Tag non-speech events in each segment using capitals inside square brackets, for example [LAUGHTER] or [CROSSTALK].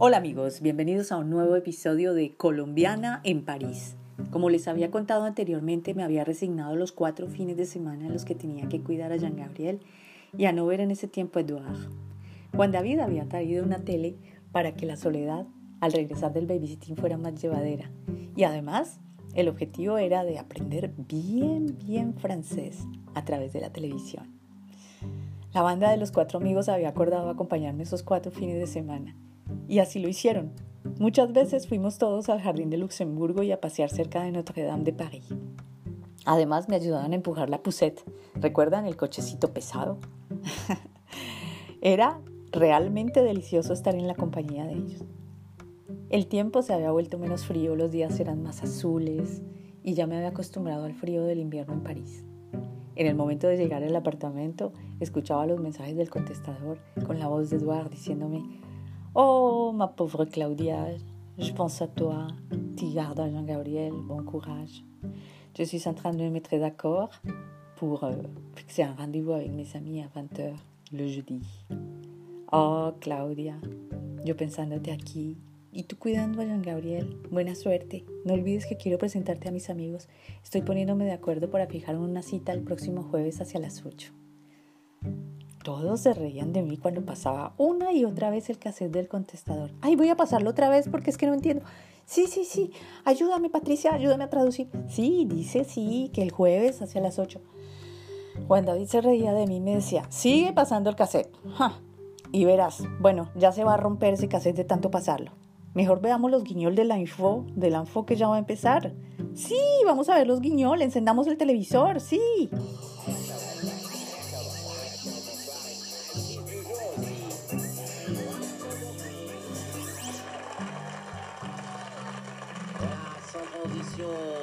Hola amigos, bienvenidos a un nuevo episodio de Colombiana en París. Como les había contado anteriormente, me había resignado los cuatro fines de semana en los que tenía que cuidar a Jean Gabriel y a no ver en ese tiempo a Edouard. Juan David había traído una tele para que la soledad al regresar del babysitting fuera más llevadera. Y además, el objetivo era de aprender bien, bien francés a través de la televisión. La banda de los cuatro amigos había acordado acompañarme esos cuatro fines de semana y así lo hicieron. Muchas veces fuimos todos al Jardín de Luxemburgo y a pasear cerca de Notre Dame de París. Además me ayudaban a empujar la poussette. ¿Recuerdan el cochecito pesado? [LAUGHS] Era realmente delicioso estar en la compañía de ellos. El tiempo se había vuelto menos frío, los días eran más azules y ya me había acostumbrado al frío del invierno en París. En el momento de llegar al apartamento, escuchaba los mensajes del contestador con la voz de Edouard diciéndome Oh, ma pauvre Claudia, je pense à toi. Gardes Jean-Gabriel, bon courage. Je suis en train de me mettre d'accord pour euh, fixer un rendez-vous avec mes amis à 20h le jeudi. Oh, Claudia, yo pensándote aquí. Y tú cuidando a Jean Gabriel. Buena suerte. No olvides que quiero presentarte a mis amigos. Estoy poniéndome de acuerdo para fijar una cita el próximo jueves hacia las 8. Todos se reían de mí cuando pasaba una y otra vez el cassette del contestador. Ay, voy a pasarlo otra vez porque es que no entiendo. Sí, sí, sí. Ayúdame, Patricia, ayúdame a traducir. Sí, dice sí, que el jueves hacia las 8. Juan David se reía de mí y me decía, sigue pasando el cassette. Y verás, bueno, ya se va a romper ese cassette de tanto pasarlo. Mejor veamos los guiñol de la info, de la info que ya va a empezar. Sí, vamos a ver los guiñol, encendamos el televisor, sí.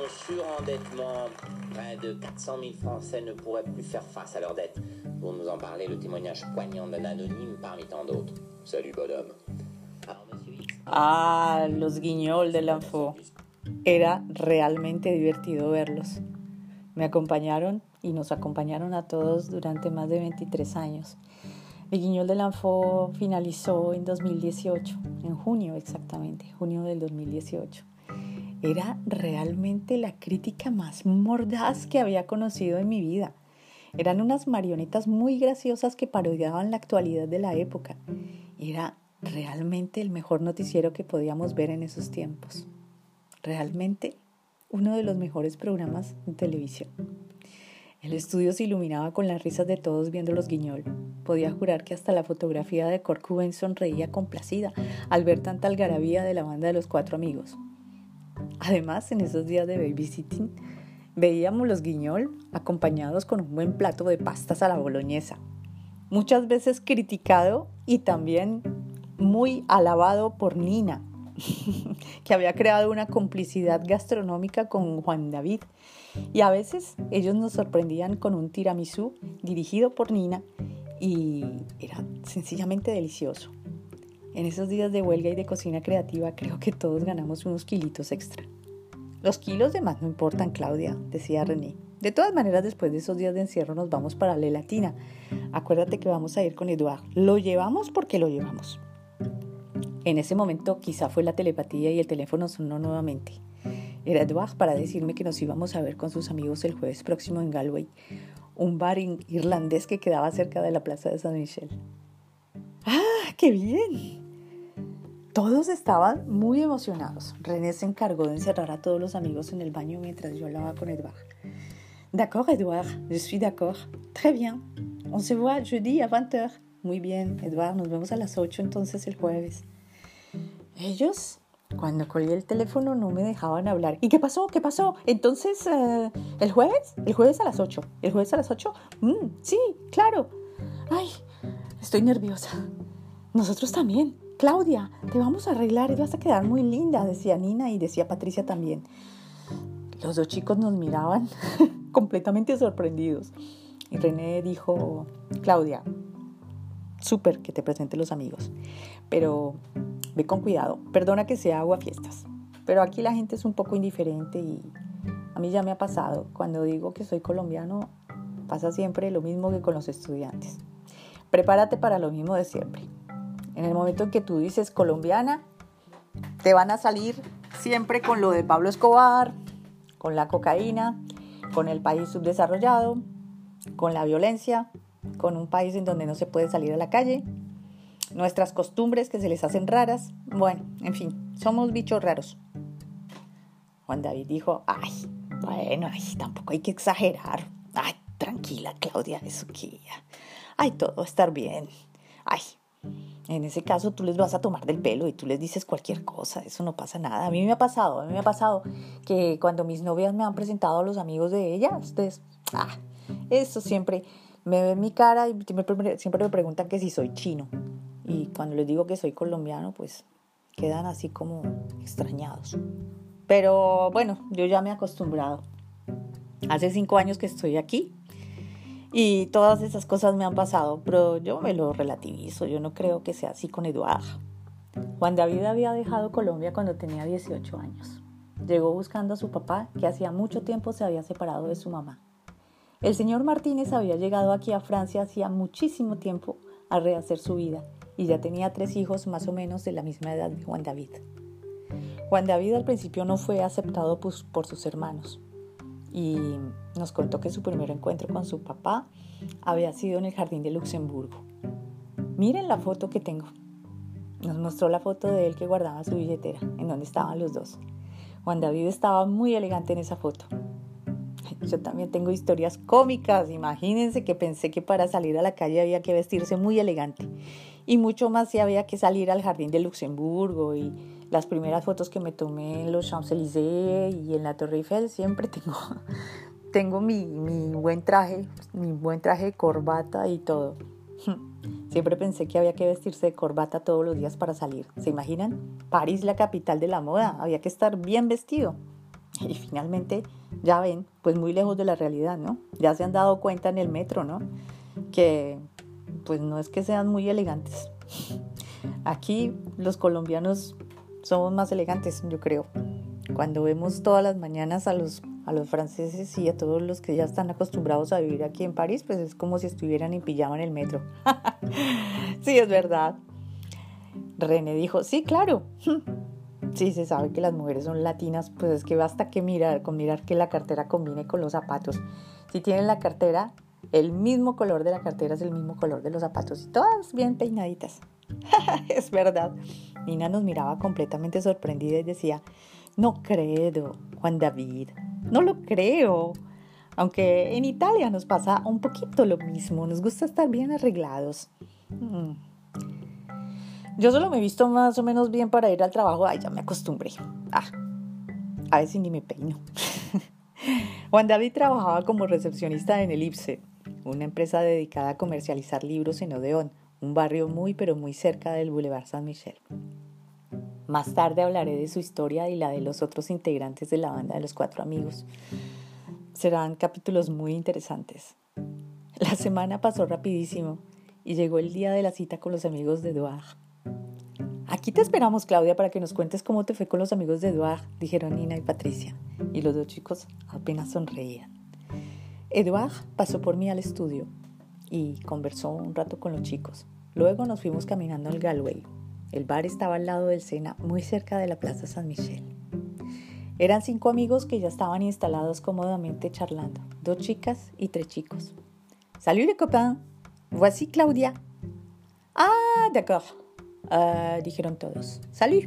Surendettement. Près de 400 000 Français ne pourraient plus faire face à leurs dettes. Pour nous en parler, le témoignage poignant d'un anonyme parmi tant d'autres. Salut, bonhomme. Ah, los guiñol de Lanfo. Era realmente divertido verlos. Me acompañaron y nos acompañaron a todos durante más de 23 años. El Guiñol de Lanfo finalizó en 2018, en junio exactamente, junio del 2018 era realmente la crítica más mordaz que había conocido en mi vida. Eran unas marionetas muy graciosas que parodiaban la actualidad de la época. Era realmente el mejor noticiero que podíamos ver en esos tiempos. Realmente uno de los mejores programas de televisión. El estudio se iluminaba con las risas de todos viendo los guiñol. Podía jurar que hasta la fotografía de Kurt sonreía complacida al ver tanta algarabía de la banda de los cuatro amigos. Además, en esos días de babysitting, veíamos los guiñol acompañados con un buen plato de pastas a la boloñesa, muchas veces criticado y también muy alabado por Nina, [LAUGHS] que había creado una complicidad gastronómica con Juan David. Y a veces ellos nos sorprendían con un tiramisú dirigido por Nina y era sencillamente delicioso. En esos días de huelga y de cocina creativa creo que todos ganamos unos kilitos extra. Los kilos de más no importan, Claudia, decía René. De todas maneras, después de esos días de encierro nos vamos para la Latina. Acuérdate que vamos a ir con Eduard. Lo llevamos porque lo llevamos. En ese momento quizá fue la telepatía y el teléfono sonó nuevamente. Era Eduard para decirme que nos íbamos a ver con sus amigos el jueves próximo en Galway, un bar irlandés que quedaba cerca de la plaza de San Michel. ¡Ah, qué bien! Todos estaban muy emocionados. René se encargó de encerrar a todos los amigos en el baño mientras yo hablaba con Edouard. D'accord, Edouard, je suis d'accord. Très bien. On se voit jeudi à 20h. Muy bien, Edouard, nos vemos a las 8 entonces el jueves. Ellos, cuando colgué el teléfono, no me dejaban hablar. ¿Y qué pasó? ¿Qué pasó? Entonces, eh, ¿el jueves? ¿El jueves a las 8? ¿El jueves a las 8? Mm, sí, claro. Ay, estoy nerviosa. Nosotros también. Claudia, te vamos a arreglar y vas a quedar muy linda, decía Nina y decía Patricia también. Los dos chicos nos miraban [LAUGHS] completamente sorprendidos. Y René dijo, Claudia, súper que te presente los amigos, pero ve con cuidado, perdona que sea agua fiestas, pero aquí la gente es un poco indiferente y a mí ya me ha pasado, cuando digo que soy colombiano, pasa siempre lo mismo que con los estudiantes. Prepárate para lo mismo de siempre En el momento en que tú dices colombiana, te van a salir siempre con lo de Pablo Escobar, con la cocaína, con el país subdesarrollado, con la violencia, con un país en donde no se puede salir a la calle, nuestras costumbres que se les hacen raras. Bueno, en fin, somos bichos raros. Juan David dijo, ay, bueno, ay, tampoco hay que exagerar. Ay, tranquila, Claudia, eso que Ay, todo va a estar bien. Ay, en ese caso tú les vas a tomar del pelo y tú les dices cualquier cosa, eso no pasa nada. A mí me ha pasado, a mí me ha pasado que cuando mis novias me han presentado a los amigos de ellas, ustedes, ah, eso siempre me ven mi cara y siempre me preguntan que si soy chino. Y cuando les digo que soy colombiano, pues quedan así como extrañados. Pero bueno, yo ya me he acostumbrado. Hace cinco años que estoy aquí y todas esas cosas me han pasado, pero yo me lo relativizo, yo no creo que sea así con Eduardo. Juan David había dejado Colombia cuando tenía 18 años. Llegó buscando a su papá, que hacía mucho tiempo se había separado de su mamá. El señor Martínez había llegado aquí a Francia hacía muchísimo tiempo a rehacer su vida y ya tenía tres hijos más o menos de la misma edad de Juan David. Juan David al principio no fue aceptado por sus hermanos, y nos contó que su primer encuentro con su papá había sido en el jardín de Luxemburgo. Miren la foto que tengo. Nos mostró la foto de él que guardaba su billetera, en donde estaban los dos. Juan David estaba muy elegante en esa foto. Yo también tengo historias cómicas. Imagínense que pensé que para salir a la calle había que vestirse muy elegante. Y mucho más si había que salir al jardín de Luxemburgo y las primeras fotos que me tomé en los Champs-Élysées y en la Torre Eiffel, siempre tengo, tengo mi, mi, buen traje, mi buen traje de corbata y todo. [LAUGHS] Siempre pensé que había que vestirse de corbata todos los días para salir. ¿Se imaginan? París, la capital de la moda, había que estar bien vestido. Y finalmente, ya ven, pues muy lejos de la realidad, ¿no? Ya se han dado cuenta en el metro, ¿no? Que pues no es que sean muy elegantes. [LAUGHS] Aquí los colombianos somos más elegantes, yo creo. Cuando vemos todas las mañanas a los, a los franceses y a todos los que ya están acostumbrados a vivir aquí en París, pues es como si estuvieran en pijama en el metro. [LAUGHS] sí, es verdad. René dijo, sí, claro. [LAUGHS] Sí, se sabe que las mujeres son latinas, pues es que basta que mirar, con mirar que la cartera combine con los zapatos. Si tienen la cartera, el mismo color de la cartera es el mismo color de los zapatos y todas bien peinaditas. [LAUGHS] es verdad. Nina nos miraba completamente sorprendida y decía, no creo, Juan David, no lo creo. Aunque en Italia nos pasa un poquito lo mismo, nos gusta estar bien arreglados. Mm. Yo solo me he visto más o menos bien para ir al trabajo, ay, ya me acostumbré. Ah, a veces ni me peino. [LAUGHS] Juan David trabajaba como recepcionista en el IPSE, una empresa dedicada a comercializar libros en Odeón, un barrio muy pero muy cerca del Boulevard San Michel. Más tarde hablaré de su historia y la de los otros integrantes de la banda de los cuatro amigos. Serán capítulos muy interesantes. La semana pasó rapidísimo y llegó el día de la cita con los amigos de Eduard. Aquí te esperamos, Claudia, para que nos cuentes cómo te fue con los amigos de Eduard, dijeron Nina y Patricia, y los dos chicos apenas sonreían. Eduard pasó por mí al estudio y conversó un rato con los chicos. Luego nos fuimos caminando al Galway. El bar estaba al lado del Sena, muy cerca de la Plaza San Michel. Eran cinco amigos que ya estaban instalados cómodamente charlando, dos chicas y tres chicos. Salut les copains, voici Claudia. Ah, d'accord, uh, dijeron todos. Salut.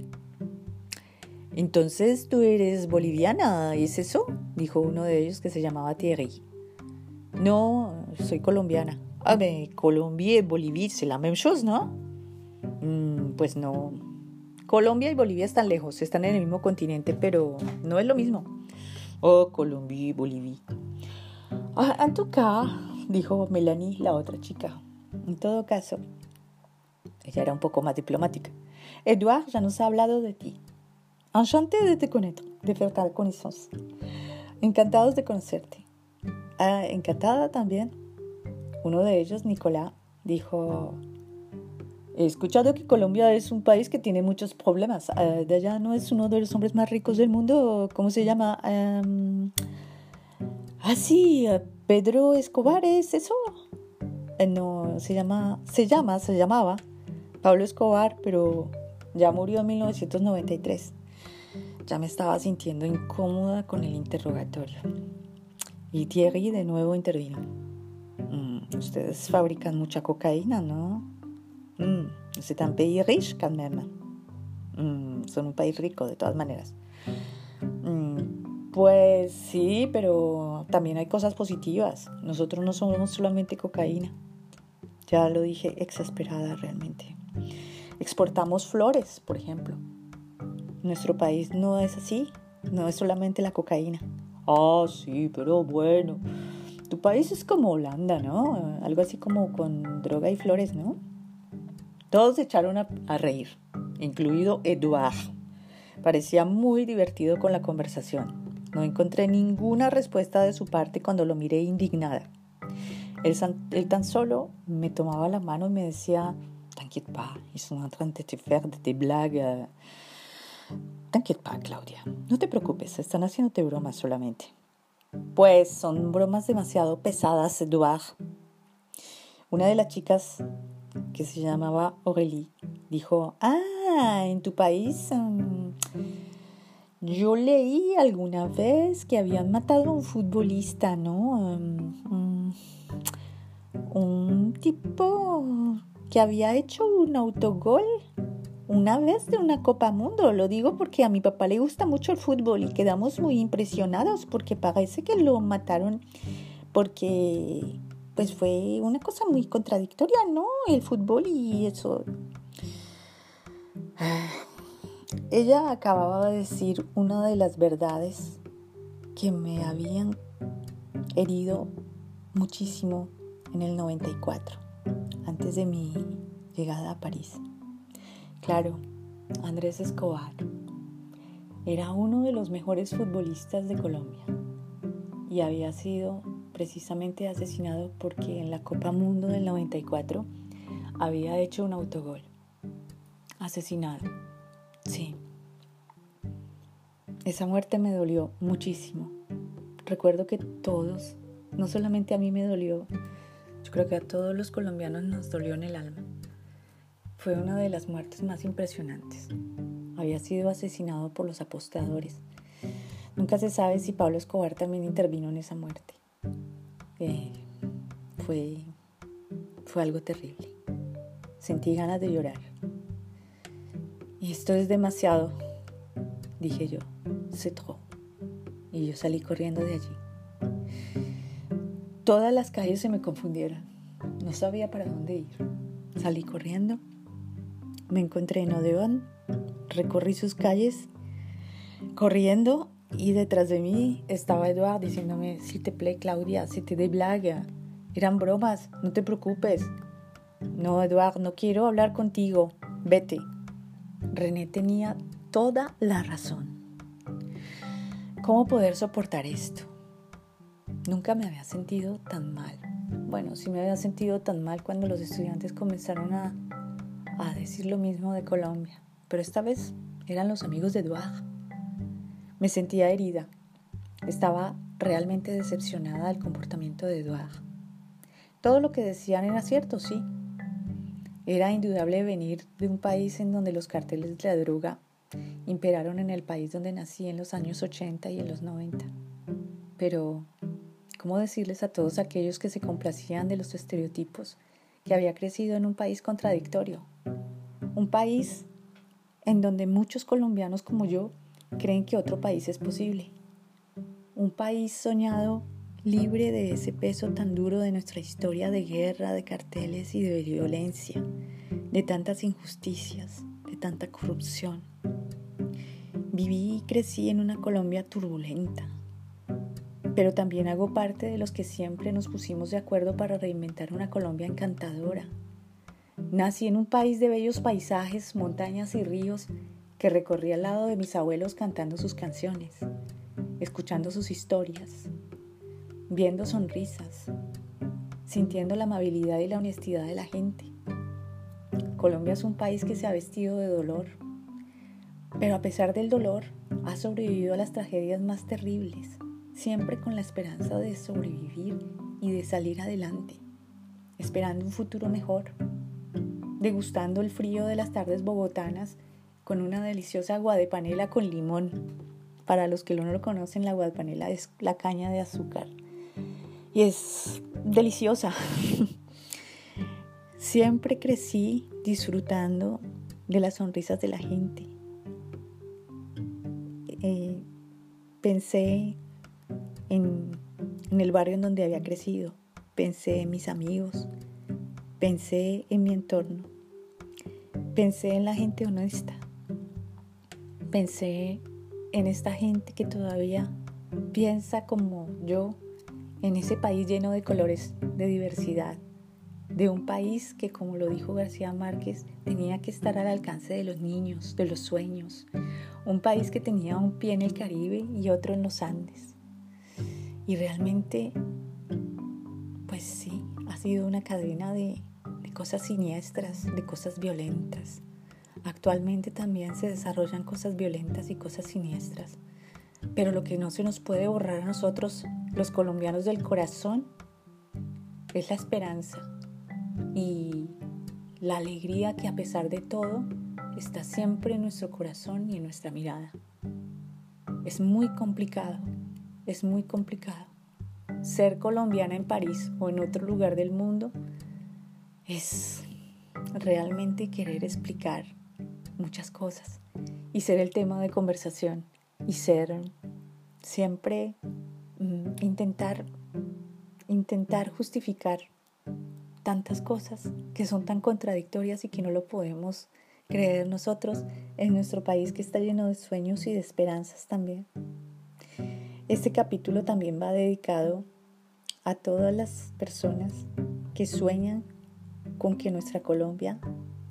Entonces tú eres boliviana, ¿es eso? dijo uno de ellos que se llamaba Thierry. No, soy colombiana. Ah, mais Colombia y Bolivia, c'est la même chose, ¿no? Pues no. Colombia y Bolivia están lejos, están en el mismo continente, pero no es lo mismo. Oh, Colombia y Bolivia. Ah, en tu caso, dijo Melanie, la otra chica. En todo caso, ella era un poco más diplomática. Edouard ya nos ha hablado de ti. Enchanté de te connaître, de ta connaissance. Encantados de conocerte. Ah, encantada también. Uno de ellos, Nicolás, dijo, he escuchado que Colombia es un país que tiene muchos problemas. Ah, de allá no es uno de los hombres más ricos del mundo. ¿Cómo se llama? ah, sí, Pedro Escobar, ¿es eso? Eh, no, se llama, se llama, se llamaba Pablo Escobar, pero ya murió en 1993. Ya me estaba sintiendo incómoda con el interrogatorio. Y Thierry de nuevo intervino. Mm, ustedes fabrican mucha cocaína, ¿no? Mm, c'est un pays riche quand même. Mm, son un país rico, de todas maneras. Mm, pues sí, pero también hay cosas positivas. Nosotros no somos solamente cocaína. Ya lo dije, exasperada realmente. Exportamos flores, por ejemplo. Nuestro país no es así, no es solamente la cocaína. Ah, sí, pero bueno. Tu país es como Holanda, ¿no? Algo así como con droga y flores, ¿no? Todos se echaron a, reír, incluido Eduard. Parecía muy divertido con la conversación. No encontré ninguna respuesta de su parte cuando lo miré indignada. Él, tan solo me tomaba la mano y me decía, T'inquiète pas, ils sont en train de te faire des blagues. T'inquiète pas, Claudia. No te preocupes, están haciéndote bromas solamente. Pues son bromas demasiado pesadas, Eduard. Una de las chicas que se llamaba Aurélie, dijo, ah, en tu país mm, yo leí alguna vez que habían matado a un futbolista, ¿no? Mm, mm, un tipo que había hecho un autogol una vez de una Copa Mundo. Lo digo porque a mi papá le gusta mucho el fútbol y quedamos muy impresionados porque parece que lo mataron porque pues fue una cosa muy contradictoria, ¿no? El fútbol y eso. Ella acababa de decir una de las verdades que me habían herido muchísimo en el 94, antes de mi llegada a París. Claro, Andrés Escobar era uno de los mejores futbolistas de Colombia y había sido precisamente asesinado porque en la Copa Mundo del 94 había hecho un autogol. Asesinado. Sí. Esa muerte me dolió muchísimo. Recuerdo que todos, no solamente a mí me dolió, yo creo que a todos los colombianos nos dolió en el alma. Fue una de las muertes más impresionantes. Había sido asesinado por los apostadores. Nunca se sabe si Pablo Escobar también intervino en esa muerte. Eh, fue, fue algo terrible. Sentí ganas de llorar. Y esto es demasiado, dije yo. Se trop. Y yo salí corriendo de allí. Todas las calles se me confundieron. No sabía para dónde ir. Salí corriendo. Me encontré en Odeón. Recorrí sus calles corriendo y detrás de mí estaba Eduard diciéndome, si te play Claudia, si te de blaga. Eran bromas, no te preocupes. No, Eduard, no quiero hablar contigo. Vete. René tenía toda la razón. ¿Cómo poder soportar esto? Nunca me había sentido tan mal. Bueno, sí me había sentido tan mal cuando los estudiantes comenzaron a, a decir lo mismo de Colombia. Pero esta vez eran los amigos de Eduard. Me sentía herida. Estaba realmente decepcionada del comportamiento de Eduard. Todo lo que decían era cierto, sí. Era indudable venir de un país en donde los carteles de la droga imperaron en el país donde nací en los años 80 y en los 90. Pero, ¿cómo decirles a todos aquellos que se complacían de los estereotipos que había crecido en un país contradictorio? Un país en donde muchos colombianos como yo creen que otro país es posible. Un país soñado libre de ese peso tan duro de nuestra historia de guerra, de carteles y de violencia, de tantas injusticias, de tanta corrupción. Viví y crecí en una Colombia turbulenta, pero también hago parte de los que siempre nos pusimos de acuerdo para reinventar una Colombia encantadora. Nací en un país de bellos paisajes, montañas y ríos que recorrí al lado de mis abuelos cantando sus canciones, escuchando sus historias, viendo sonrisas, sintiendo la amabilidad y la honestidad de la gente. Colombia es un país que se ha vestido de dolor, pero a pesar del dolor ha sobrevivido a las tragedias más terribles, siempre con la esperanza de sobrevivir y de salir adelante, esperando un futuro mejor. degustando el frío de las tardes bogotanas con una deliciosa agua de panela con limón. Para los que no lo conocen, la agua de panela es la caña de azúcar y es deliciosa. [LAUGHS] Siempre crecí disfrutando de las sonrisas de la gente. Eh, pensé en, en el barrio en donde había crecido, pensé en mis amigos, pensé en mi entorno, pensé en la gente honesta, pensé en esta gente que todavía piensa como yo, en ese país lleno de colores, de diversidad, de un país que, como lo dijo García Márquez, tenía que estar al alcance de los niños, de los sueños, un país que tenía un pie en el Caribe y otro en los Andes. Y realmente, pues sí, ha sido una cadena de, de cosas siniestras, de cosas violentas. Actualmente también se desarrollan cosas violentas y cosas siniestras. Pero lo que no se nos puede borrar a nosotros, los colombianos del corazón, es la esperanza y la alegría que a pesar de todo está siempre en nuestro corazón y en nuestra mirada. Es muy complicado, es muy complicado. Ser colombiana en París o en otro lugar del mundo es realmente querer explicar muchas cosas y ser el tema de conversación y ser siempre mm, intentar intentar justificar tantas cosas que son tan contradictorias y que no lo podemos creer nosotros en nuestro país que está lleno de sueños y de esperanzas también. Este capítulo también va dedicado a todas las personas que sueñan con que nuestra Colombia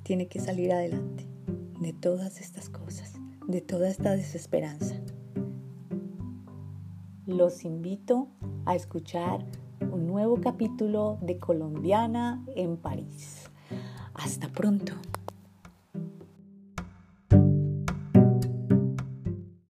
tiene que salir adelante de todas estas cosas, de toda esta desesperanza. Los invito a escuchar un nuevo capítulo de Colombiana en París. Hasta pronto.